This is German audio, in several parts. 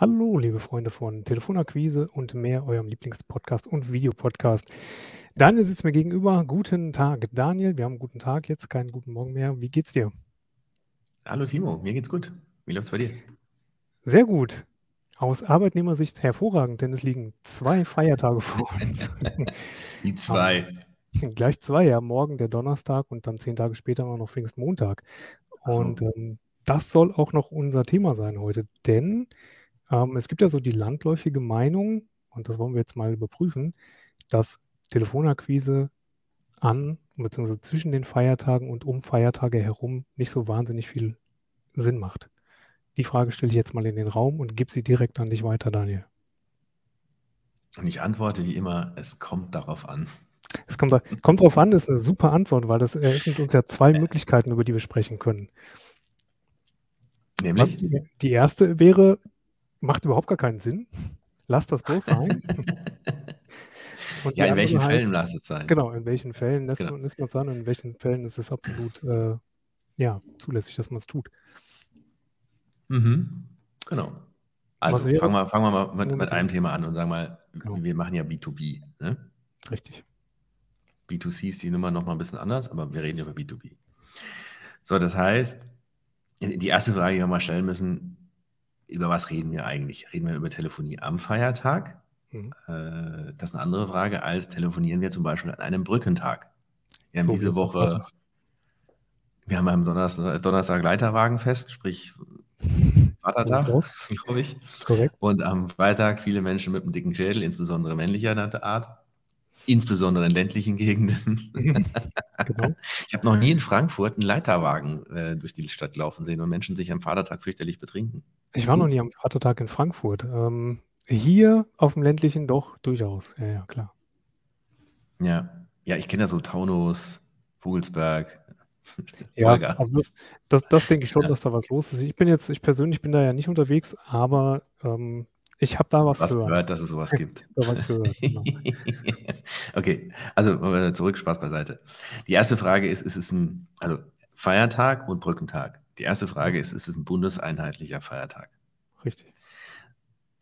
Hallo, liebe Freunde von Telefonakquise und mehr, eurem Lieblingspodcast und Videopodcast. Daniel sitzt mir gegenüber. Guten Tag, Daniel. Wir haben einen guten Tag jetzt, keinen guten Morgen mehr. Wie geht's dir? Hallo Timo, mir geht's gut. Wie läuft's bei dir? Sehr gut. Aus Arbeitnehmersicht hervorragend, denn es liegen zwei Feiertage vor uns. Wie zwei. Gleich zwei, ja. Morgen der Donnerstag und dann zehn Tage später auch noch Pfingstmontag. Und ähm, das soll auch noch unser Thema sein heute, denn ähm, es gibt ja so die landläufige Meinung, und das wollen wir jetzt mal überprüfen, dass Telefonakquise an bzw. zwischen den Feiertagen und um Feiertage herum nicht so wahnsinnig viel Sinn macht. Die Frage stelle ich jetzt mal in den Raum und gebe sie direkt an dich weiter, Daniel. Und ich antworte wie immer, es kommt darauf an. Es kommt, kommt darauf an, das ist eine super Antwort, weil das eröffnet uns ja zwei Möglichkeiten, über die wir sprechen können. Nämlich? die, die erste wäre, macht überhaupt gar keinen Sinn. Lass das bloß sein. Ja, in welchen heißt, Fällen lass es sein? genau, in welchen Fällen lässt Genau. man lässt man es an und in welchen Fällen ist es absolut äh, ja, zulässig, dass man es tut. Mhm. Genau. Also fangen wir, fangen wir mal mit, mit einem Thema an und sagen mal, Genau. wir machen ja B2B. Ne? Richtig. B2C ist die Nummer nochmal ein bisschen anders, aber wir reden über B2B. So, das heißt, die erste Frage, die wir mal stellen müssen, über was reden wir eigentlich? Reden wir über Telefonie am Feiertag? Mhm. Äh, das ist eine andere Frage, als telefonieren wir zum Beispiel an einem Brückentag. Wir haben So diese Woche, wir haben am Donnerstag, Donnerstag Leiterwagenfest, sprich Vatertag, glaube ich. Korrekt. Und am Freitag viele Menschen mit einem dicken Schädel, insbesondere männlicher Art, insbesondere in ländlichen Gegenden. genau. Ich habe noch nie in Frankfurt einen Leiterwagen äh, durch die Stadt laufen sehen und Menschen sich am Vatertag fürchterlich betrinken. Ich war noch nie am Vatertag in Frankfurt. Ähm, hier auf dem ländlichen doch durchaus. Ja, ja, klar. Ja, ja, ich kenne ja so Taunus, Vogelsberg, Ja, also das, das denke ich schon, Ja. dass da was los ist. Ich bin jetzt, ich persönlich bin da ja nicht unterwegs, aber ähm, ich habe da was, was gehört. gehört, dass es sowas gibt. Da was gehört, genau. okay, also äh, zurück, Spaß beiseite. Die erste Frage ist, ist es ein, also Feiertag und Brückentag. Die erste Frage ist, ist es ein bundeseinheitlicher Feiertag? Richtig.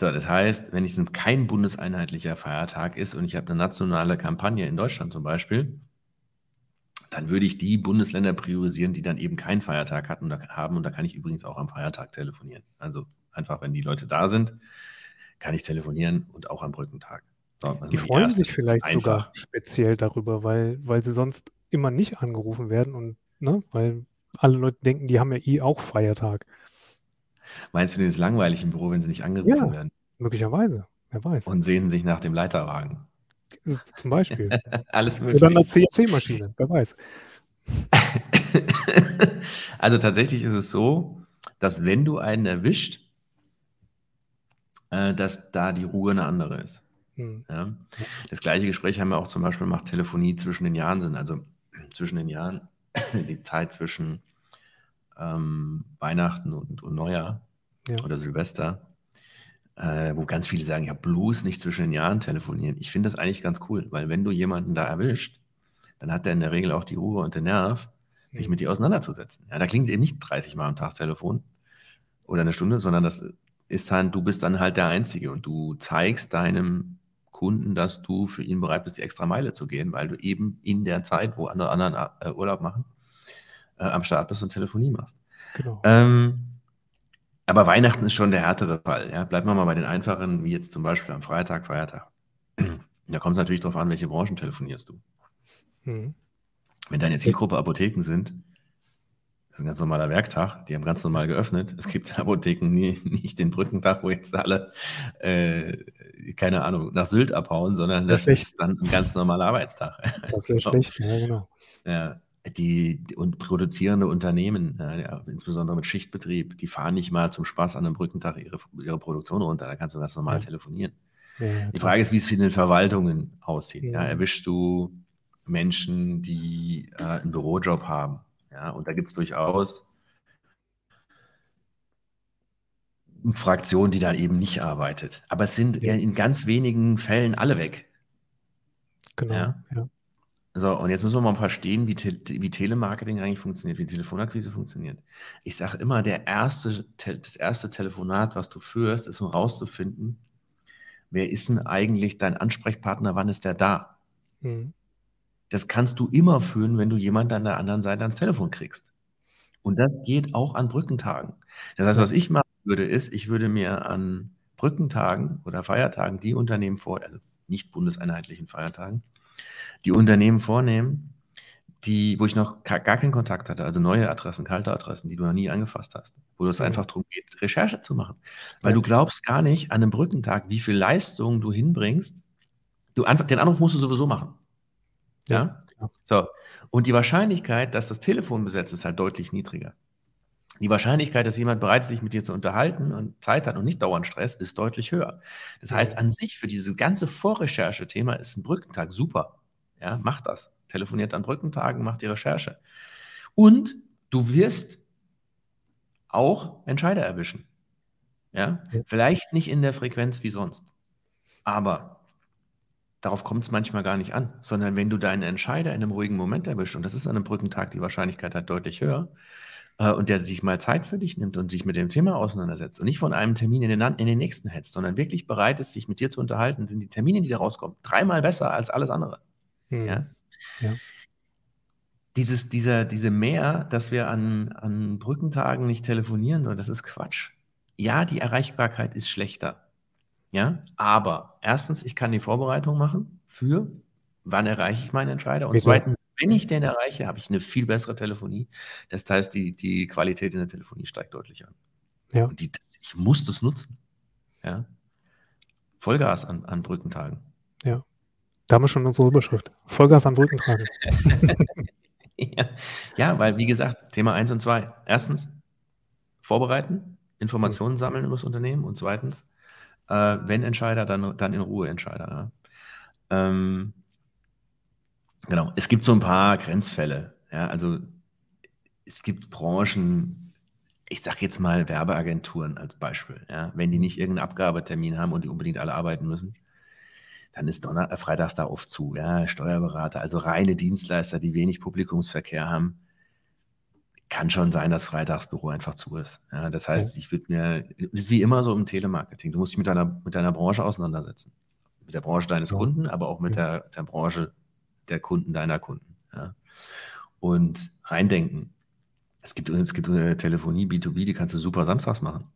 So, das heißt, wenn es ein- kein bundeseinheitlicher Feiertag ist und ich habe eine nationale Kampagne in Deutschland zum Beispiel, dann würde ich die Bundesländer priorisieren, die dann eben keinen Feiertag hatten oder haben. Und da kann ich übrigens auch am Feiertag telefonieren. Also einfach, wenn die Leute da sind, kann ich telefonieren und auch am Brückentag. So, also Die freuen sich vielleicht sogar speziell darüber, weil, weil sie sonst immer nicht angerufen werden und ne, weil alle Leute denken, die haben ja eh auch Feiertag. Meinst du, denen ist langweilig im Büro, wenn sie nicht angerufen Ja. werden Möglicherweise. Wer weiß. und sehnen sich nach dem Leiterwagen? Zum Beispiel. Alles Oder einer möglich. CNC-Maschine. Wer weiß. Also tatsächlich ist es so, dass wenn du einen erwischt, äh, dass da die Ruhe eine andere ist. Hm. Ja? Das gleiche Gespräch haben wir auch zum Beispiel macht Telefonie zwischen den Jahren sind, also zwischen den Jahren, die Zeit zwischen ähm, Weihnachten und, und Neujahr Ja. oder Silvester, äh, wo ganz viele sagen, ja bloß nicht zwischen den Jahren telefonieren. Ich finde das eigentlich ganz cool, weil wenn du jemanden da erwischt, dann hat er in der Regel auch die Ruhe und den Nerv, sich mit dir auseinanderzusetzen. Ja, da klingt eben nicht 30 Mal am Tag das Telefon oder eine Stunde, sondern das ist dann, du bist dann halt der Einzige und du zeigst deinem Kunden, dass du für ihn bereit bist, die extra Meile zu gehen, weil du eben in der Zeit, wo andere anderen äh, Urlaub machen, äh, am Start bist und Telefonie machst. Genau. Ähm, aber Weihnachten ist schon der härtere Fall. Ja? Bleiben wir mal bei den einfachen, wie jetzt zum Beispiel am Freitag, Feiertag. Da kommt es natürlich darauf an, welche Branchen telefonierst du. Hm. Wenn deine Zielgruppe Apotheken sind, ein ganz normaler Werktag, die haben ganz normal geöffnet. Es gibt in Apotheken nie, nicht den Brückentag, wo jetzt alle, äh, keine Ahnung, nach Sylt abhauen, sondern das Richtig. ist dann ein ganz normaler Arbeitstag. Das Genau. schlecht. Ja, genau. Ja, die, die und produzierende Unternehmen, ja, insbesondere mit Schichtbetrieb, die fahren nicht mal zum Spaß an einem Brückentag ihre, ihre Produktion runter. Da kannst du ganz normal Ja. telefonieren. Die. Frage ist, wie es in den Verwaltungen aussieht. Erwischst du Menschen, die äh, einen Bürojob haben? Ja, und da gibt es durchaus eine Fraktion, die dann eben nicht arbeitet. Aber es sind Ja. ja in ganz wenigen Fällen alle weg. Genau. Ja. Ja. So, und jetzt müssen wir mal verstehen, wie, Te wie Telemarketing eigentlich funktioniert, wie Telefonakquise funktioniert. Ich sage immer, der erste, das erste Telefonat, was du führst, ist, um rauszufinden, wer ist denn eigentlich dein Ansprechpartner, wann ist der da? Mhm. Das kannst du immer führen, wenn du jemanden an der anderen Seite ans Telefon kriegst. Und das geht auch an Brückentagen. Das heißt, was ich machen würde, ist, ich würde mir an Brückentagen oder Feiertagen die Unternehmen vor, also nicht bundeseinheitlichen Feiertagen, die Unternehmen vornehmen, die, wo ich noch gar keinen Kontakt hatte, also neue Adressen, kalte Adressen, die du noch nie angefasst hast, wo es einfach darum geht, Recherche zu machen. Weil ja. du glaubst gar nicht an einem Brückentag, wie viel Leistung du hinbringst. Du, den Anruf musst du sowieso machen. Ja? ja? So. Und die Wahrscheinlichkeit, dass das Telefon besetzt ist, halt deutlich niedriger. Die Wahrscheinlichkeit, dass jemand bereit ist, sich mit dir zu unterhalten und Zeit hat und nicht dauernd Stress, ist deutlich höher. Das heißt, an sich für dieses ganze Vorrecherche-Thema ist ein Brückentag super. Ja, mach das. Telefoniert an Brückentagen, mach die Recherche. Und du wirst auch Entscheider erwischen. Ja. Vielleicht nicht in der Frequenz wie sonst. Aber darauf kommt es manchmal gar nicht an, sondern wenn du deinen Entscheider in einem ruhigen Moment erwischst, und das ist an einem Brückentag die Wahrscheinlichkeit halt deutlich höher, äh, und der sich mal Zeit für dich nimmt und sich mit dem Thema auseinandersetzt und nicht von einem Termin in den, in den nächsten hetzt, sondern wirklich bereit ist, sich mit dir zu unterhalten, sind die Termine, die da rauskommen, dreimal besser als alles andere. Mhm. Ja? ja. Dieses, dieser, diese Mehr, dass wir an, an Brückentagen nicht telefonieren sollen, das ist Quatsch. Ja, die Erreichbarkeit ist schlechter. Ja, aber erstens, ich kann die Vorbereitung machen für, wann erreiche ich meinen Entscheider? Und zweitens, wenn ich den erreiche, habe ich eine viel bessere Telefonie. Das heißt, die, die Qualität in der Telefonie steigt deutlich an. Ja. Und die, ich muss das nutzen. Ja. Vollgas an, an Brückentagen. Ja. Da haben wir schon unsere Überschrift. Vollgas an Brückentagen. ja. ja, weil, wie gesagt, Thema 1 und 2. Erstens, vorbereiten, Informationen mhm. sammeln über das Unternehmen. Und zweitens, äh, wenn Entscheider, dann, dann in Ruhe Entscheider. Ja. Ähm, Genau, es gibt so ein paar Grenzfälle. Ja, also es gibt Branchen, ich sage jetzt mal Werbeagenturen als Beispiel. Ja, wenn die nicht irgendeinen Abgabetermin haben und die unbedingt alle arbeiten müssen, dann ist Donner äh, Freitags da oft zu. Ja, Steuerberater, also reine Dienstleister, die wenig Publikumsverkehr haben, kann schon sein, dass Freitagsbüro einfach zu ist. Ja, das heißt, ja. ich würde mir, das ist wie immer so im Telemarketing. Du musst dich mit deiner, mit deiner Branche auseinandersetzen. Mit der Branche deines ja. Kunden, aber auch mit der, der Branche der Kunden deiner Kunden. Ja. Und reindenken. Es gibt, es gibt eine Telefonie B2B, die kannst du super samstags machen.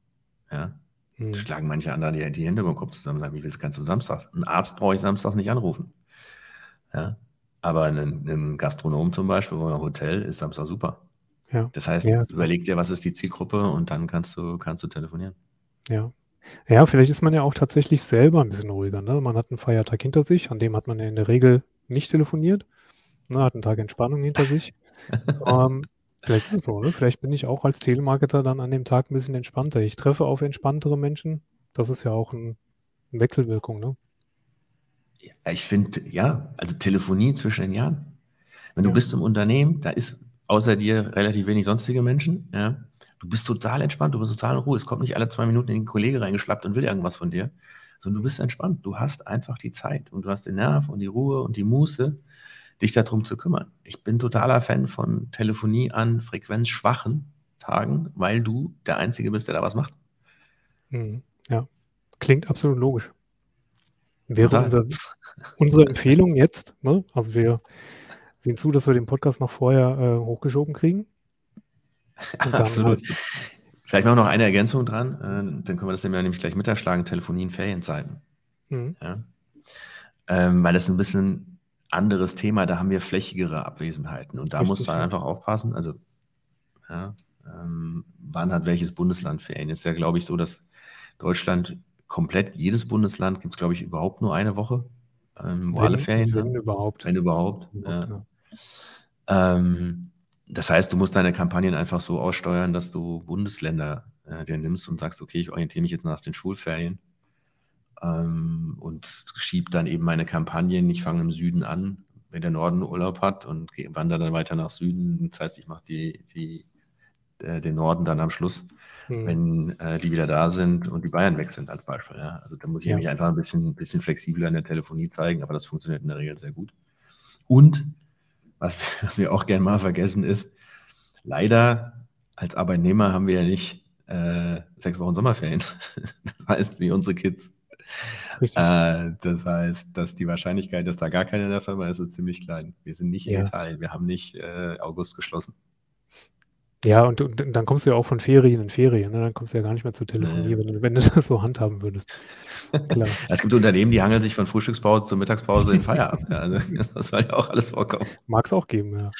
Ja. Hm. Schlagen manche anderen die, die Hände über den Kopf zusammen und sagen, wie willst kannst du samstags? Ein Arzt brauche ich samstags nicht anrufen. Ja. Aber ein, ein Gastronom zum Beispiel oder ein Hotel ist Samstag super. Ja. Das heißt, ja. überleg dir, was ist die Zielgruppe und dann kannst du, kannst du telefonieren. Ja. Ja, vielleicht ist man ja auch tatsächlich selber ein bisschen ruhiger. Ne? Man hat einen Feiertag hinter sich, an dem hat man ja in der Regel nicht telefoniert. Ne, hat einen Tag Entspannung hinter sich. ähm, vielleicht ist es so, ne? Vielleicht bin ich auch als Telemarketer dann an dem Tag ein bisschen entspannter. Ich treffe auf entspanntere Menschen. Das ist ja auch ein, eine Wechselwirkung, ne? Ja, ich finde, ja, also Telefonie zwischen den Jahren. Wenn du ja. bist im Unternehmen, da ist außer dir relativ wenig sonstige Menschen, ja. Du bist total entspannt, du bist total in Ruhe. Es kommt nicht alle zwei Minuten in den Kollege reingeschlappt und will irgendwas von dir, sondern du bist entspannt. Du hast einfach die Zeit und du hast den Nerv und die Ruhe und die Muße, dich darum zu kümmern. Ich bin totaler Fan von Telefonie an frequenzschwachen Tagen, weil du der Einzige bist, der da was macht. Mhm. Ja, klingt absolut logisch. Wäre unser, unsere Empfehlung jetzt, ne? also wir sehen zu, dass wir den Podcast noch vorher äh, hochgeschoben kriegen. Absolut. Halt Vielleicht machen wir noch eine Ergänzung dran, äh, dann können wir das nämlich gleich miterschlagen, Telefonie in Ferienzeiten. Mhm. Ja? Ähm, weil das ist ein bisschen anderes Thema, da haben wir flächigere Abwesenheiten und da Richtig, musst du einfach aufpassen, also ja, ähm, wann hat welches Bundesland Ferien? Ist ja, glaube ich, so, dass Deutschland komplett, jedes Bundesland gibt es, glaube ich, überhaupt nur eine Woche, ähm, wo wenn, alle Ferien wenn Überhaupt. Wenn überhaupt. überhaupt ja. Ähm, das heißt, du musst deine Kampagnen einfach so aussteuern, dass du Bundesländer äh, dir nimmst und sagst, okay, ich orientiere mich jetzt nach den Schulferien ähm, und schiebe dann eben meine Kampagnen. Ich fange im Süden an, wenn der Norden Urlaub hat und wandere dann weiter nach Süden. Das heißt, ich mache die, die, äh, den Norden dann am Schluss, hm. wenn äh, die wieder da sind und die Bayern weg sind als Beispiel. Ja. Also da muss ich ja. mich einfach ein bisschen, bisschen flexibler in der Telefonie zeigen, aber das funktioniert in der Regel sehr gut. Und was, was wir auch gerne mal vergessen ist, leider als Arbeitnehmer haben wir ja nicht äh, sechs Wochen Sommerferien. Das heißt, wie unsere Kids. Äh, das heißt, dass die Wahrscheinlichkeit, dass da gar keiner in der Firma ist, ist ziemlich klein. Wir sind nicht in Ja. Italien, wir haben nicht äh, August geschlossen. Ja, und, und dann kommst du ja auch von Ferien in Ferien, ne? Dann kommst du ja gar nicht mehr zu telefonieren, Nee. wenn, du- wenn du das so handhaben würdest. Klar. Es gibt Unternehmen, die hangeln sich von Frühstückspause zur Mittagspause in Feierabend. Ja, also, das soll ja auch alles vorkommen. Mag es auch geben, ja.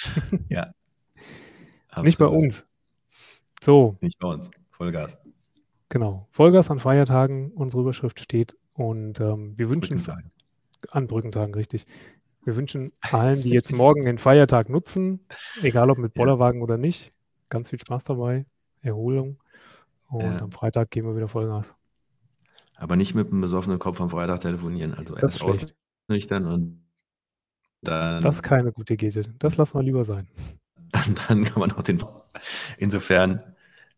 Ja. Nicht bei uns. So, Nicht bei uns. Vollgas. genau. Vollgas an Feiertagen, unsere Überschrift steht. Und ähm, wir wünschen es Brückentag. an Brückentagen, richtig. Wir wünschen allen, die jetzt morgen den Feiertag nutzen, egal ob mit. Bollerwagen oder nicht, ganz viel Spaß dabei, Erholung. Und Ja. am Freitag gehen wir wieder Vollgas. Aber nicht mit einem besoffenen Kopf am Freitag telefonieren. Also Das erst ausnüchtern und dann, Das ist keine gute Idee. Das lassen wir lieber sein. dann kann man auch den. Insofern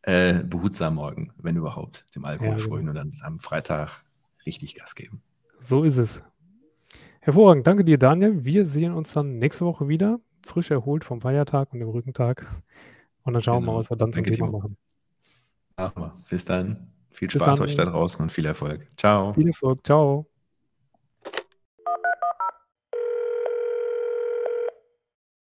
äh, behutsam morgen, wenn überhaupt, dem Alkohol Ja, genau. frönen und dann am Freitag richtig Gas geben. So ist es. Hervorragend. Danke dir, Daniel. Wir sehen uns dann nächste Woche wieder, frisch erholt vom Feiertag und dem Rückentag. Und dann schauen wir mal, Genau. was wir dann zum Danke, Thema Timo. machen. Machen wir. Bis dann. Viel Spaß dann. euch da draußen und viel Erfolg. Ciao. Viel Erfolg. Ciao.